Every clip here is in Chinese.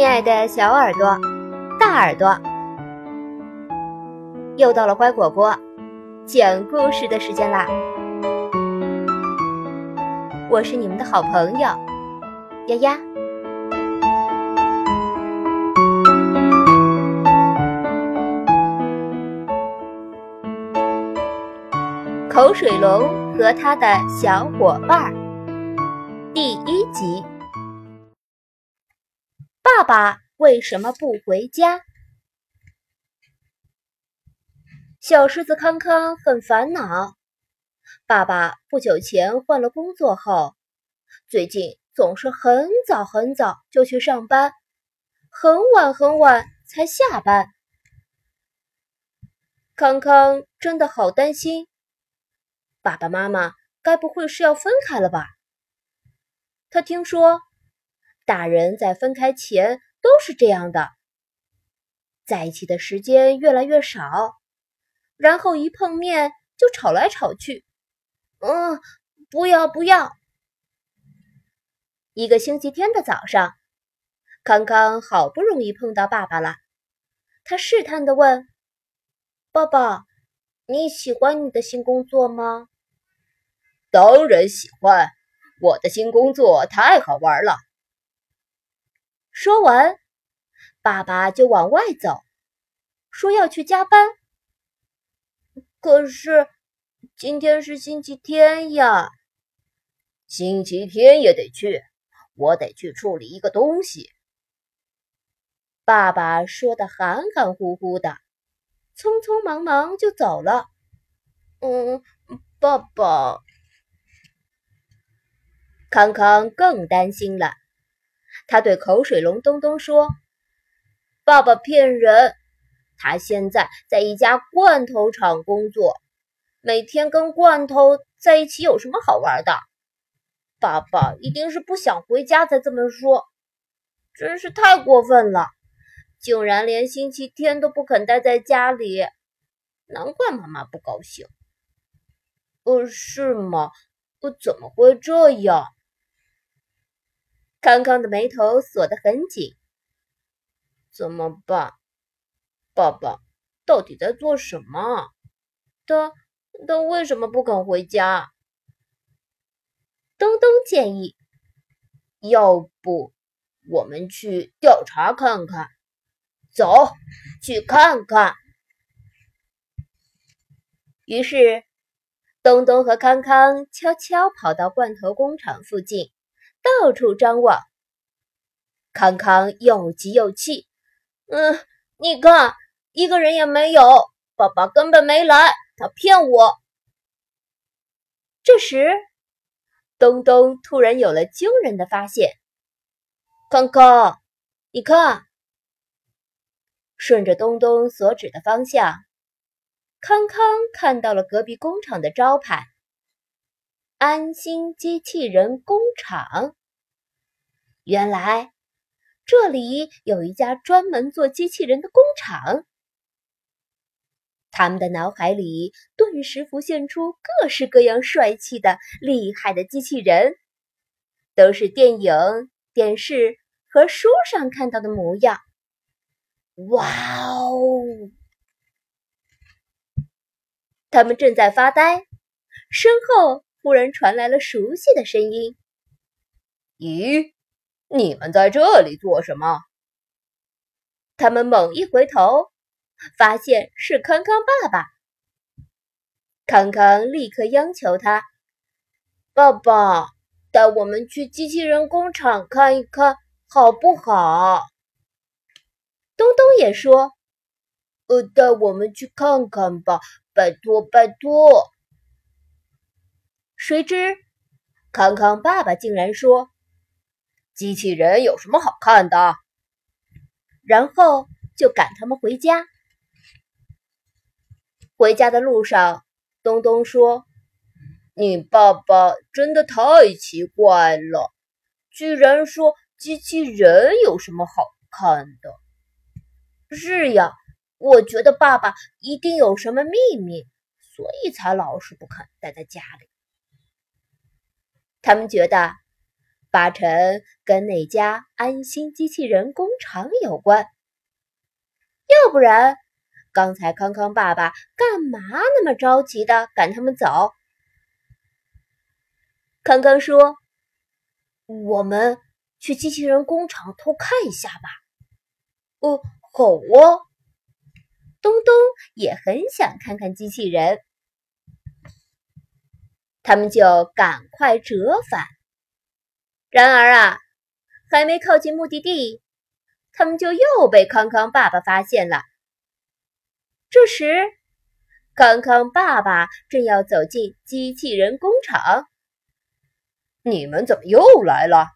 亲爱的小耳朵、大耳朵，又到了乖果果讲故事的时间啦！我是你们的好朋友丫丫。口水龙和他的小伙伴儿第一集。爸爸为什么不回家？小狮子康康很烦恼。爸爸不久前换了工作后，最近总是很早很早就去上班，很晚很晚才下班。康康真的好担心，爸爸妈妈该不会是要分开了吧？他听说。大人在分开前都是这样的，在一起的时间越来越少，然后一碰面就吵来吵去。嗯，不要不要。一个星期天的早上，康康好不容易碰到爸爸了，他试探的问：“爸爸，你喜欢你的新工作吗？”“当然喜欢，我的新工作太好玩了。”说完，爸爸就往外走，说要去加班。可是今天是星期天呀，星期天也得去，我得去处理一个东西。爸爸说的含含糊糊的，匆匆忙忙就走了。嗯，爸爸，康康更担心了。他对口水龙东东说：“爸爸骗人，他现在在一家罐头厂工作，每天跟罐头在一起有什么好玩的？爸爸一定是不想回家才这么说，真是太过分了，竟然连星期天都不肯待在家里，难怪妈妈不高兴。呃，是吗？呃，怎么会这样？”康康的眉头锁得很紧，怎么办？爸爸到底在做什么？他他为什么不肯回家？东东建议，要不我们去调查看看？走，去看看。于是，东东和康康悄悄跑到罐头工厂附近。到处张望，康康又急又气。嗯，你看，一个人也没有，爸爸根本没来，他骗我。这时，东东突然有了惊人的发现。康康，你看，顺着东东所指的方向，康康看到了隔壁工厂的招牌。安心机器人工厂。原来这里有一家专门做机器人的工厂。他们的脑海里顿时浮现出各式各样帅气的、厉害的机器人，都是电影、电视和书上看到的模样。哇哦！他们正在发呆，身后。忽然传来了熟悉的声音：“咦，你们在这里做什么？”他们猛一回头，发现是康康爸爸。康康立刻央求他：“爸爸，带我们去机器人工厂看一看，好不好？”东东也说：“呃，带我们去看看吧，拜托，拜托。”谁知，康康爸爸竟然说：“机器人有什么好看的？”然后就赶他们回家。回家的路上，东东说：“你爸爸真的太奇怪了，居然说机器人有什么好看的。”是呀，我觉得爸爸一定有什么秘密，所以才老是不肯待在家里。他们觉得八成跟那家安心机器人工厂有关。要不然，刚才康康爸爸干嘛那么着急的赶他们走？康康说：“我们去机器人工厂偷看一下吧。”“哦，好啊。”东东也很想看看机器人，他们就赶快折返。然而啊，还没靠近目的地，他们就又被康康爸爸发现了。这时，康康爸爸正要走进机器人工厂。“你们怎么又来了？”“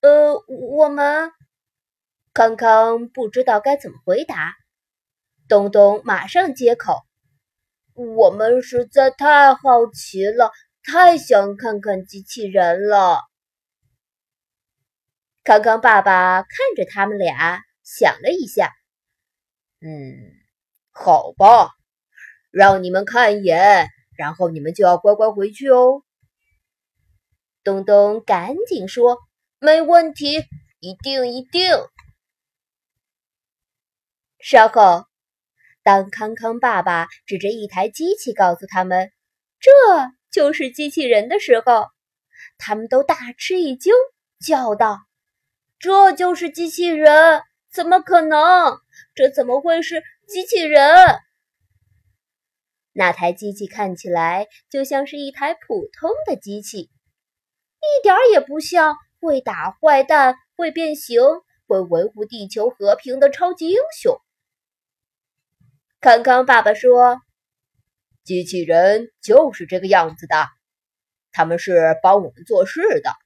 呃，我们……”康康不知道该怎么回答。东东马上接口：“我们实在太好奇了，太想看看机器人了。”康康爸爸看着他们俩，想了一下：“嗯，好吧，让你们看一眼，然后你们就要乖乖回去哦。”东东赶紧说：“没问题，一定一定。”稍后。当康康爸爸指着一台机器告诉他们这就是机器人的时候，他们都大吃一惊，叫道：“这就是机器人？怎么可能？这怎么会是机器人？”那台机器看起来就像是一台普通的机器，一点也不像会打坏蛋、会变形、会维护地球和平的超级英雄。康康爸爸说：“机器人就是这个样子的，他们是帮我们做事的。”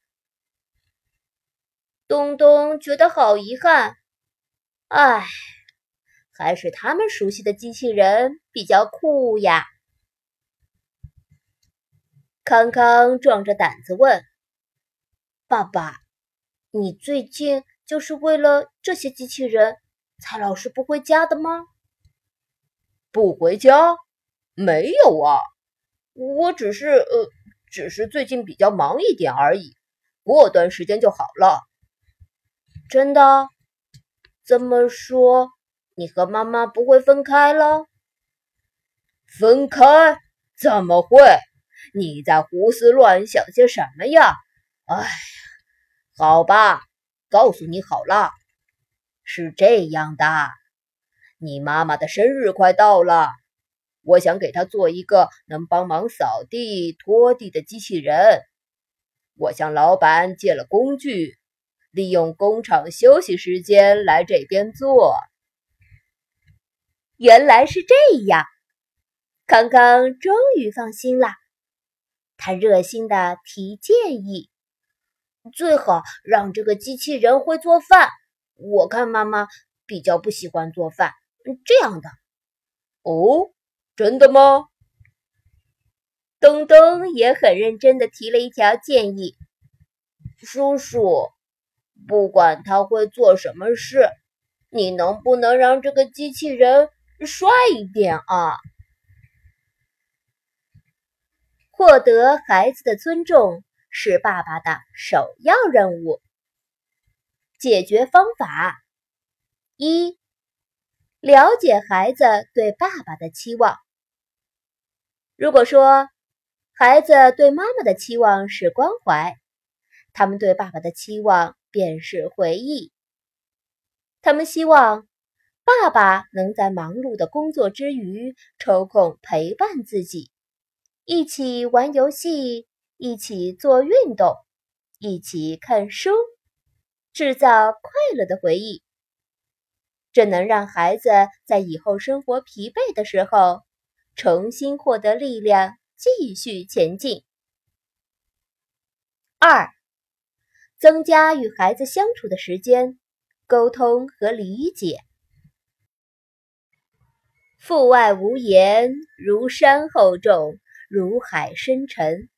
东东觉得好遗憾，唉，还是他们熟悉的机器人比较酷呀。康康壮着胆子问：“爸爸，你最近就是为了这些机器人才老是不回家的吗？”不回家？没有啊，我只是呃，只是最近比较忙一点而已，过段时间就好了。真的？这么说，你和妈妈不会分开了？分开？怎么会？你在胡思乱想些什么呀？哎呀，好吧，告诉你好了，是这样的。你妈妈的生日快到了，我想给她做一个能帮忙扫地、拖地的机器人。我向老板借了工具，利用工厂休息时间来这边做。原来是这样，康康终于放心了。他热心的提建议：“最好让这个机器人会做饭。我看妈妈比较不喜欢做饭。”这样的哦，真的吗？东东也很认真的提了一条建议：“叔叔，不管他会做什么事，你能不能让这个机器人帅一点啊？”获得孩子的尊重是爸爸的首要任务。解决方法一。了解孩子对爸爸的期望。如果说孩子对妈妈的期望是关怀，他们对爸爸的期望便是回忆。他们希望爸爸能在忙碌的工作之余抽空陪伴自己，一起玩游戏，一起做运动，一起看书，制造快乐的回忆。这能让孩子在以后生活疲惫的时候，重新获得力量，继续前进。二，增加与孩子相处的时间，沟通和理解。父爱无言，如山厚重，如海深沉。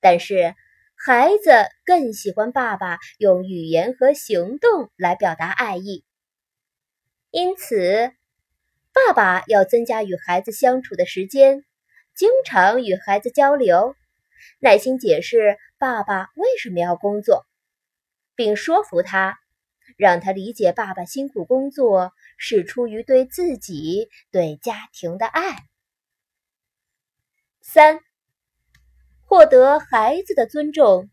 但是，孩子更喜欢爸爸用语言和行动来表达爱意。因此，爸爸要增加与孩子相处的时间，经常与孩子交流，耐心解释爸爸为什么要工作，并说服他，让他理解爸爸辛苦工作是出于对自己、对家庭的爱。三，获得孩子的尊重，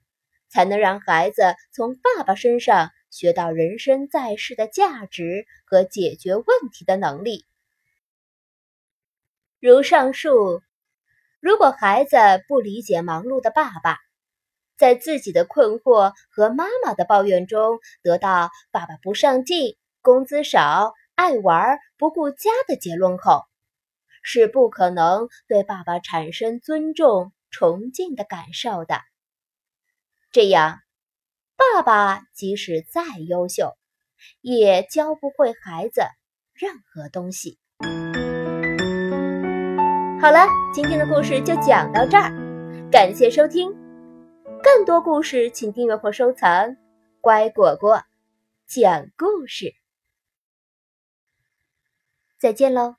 才能让孩子从爸爸身上学到人生在世的价值和解决问题的能力。如上述。如果孩子不理解忙碌的爸爸，在自己的困惑和妈妈的抱怨中得到爸爸不上进、工资少、爱玩、不顾家的结论后，是不可能对爸爸产生尊重、崇敬的感受的。这样，爸爸即使再优秀，也教不会孩子任何东西。好了，今天的故事就讲到这儿，感谢收听。更多故事请订阅或收藏。乖果果讲故事，再见喽。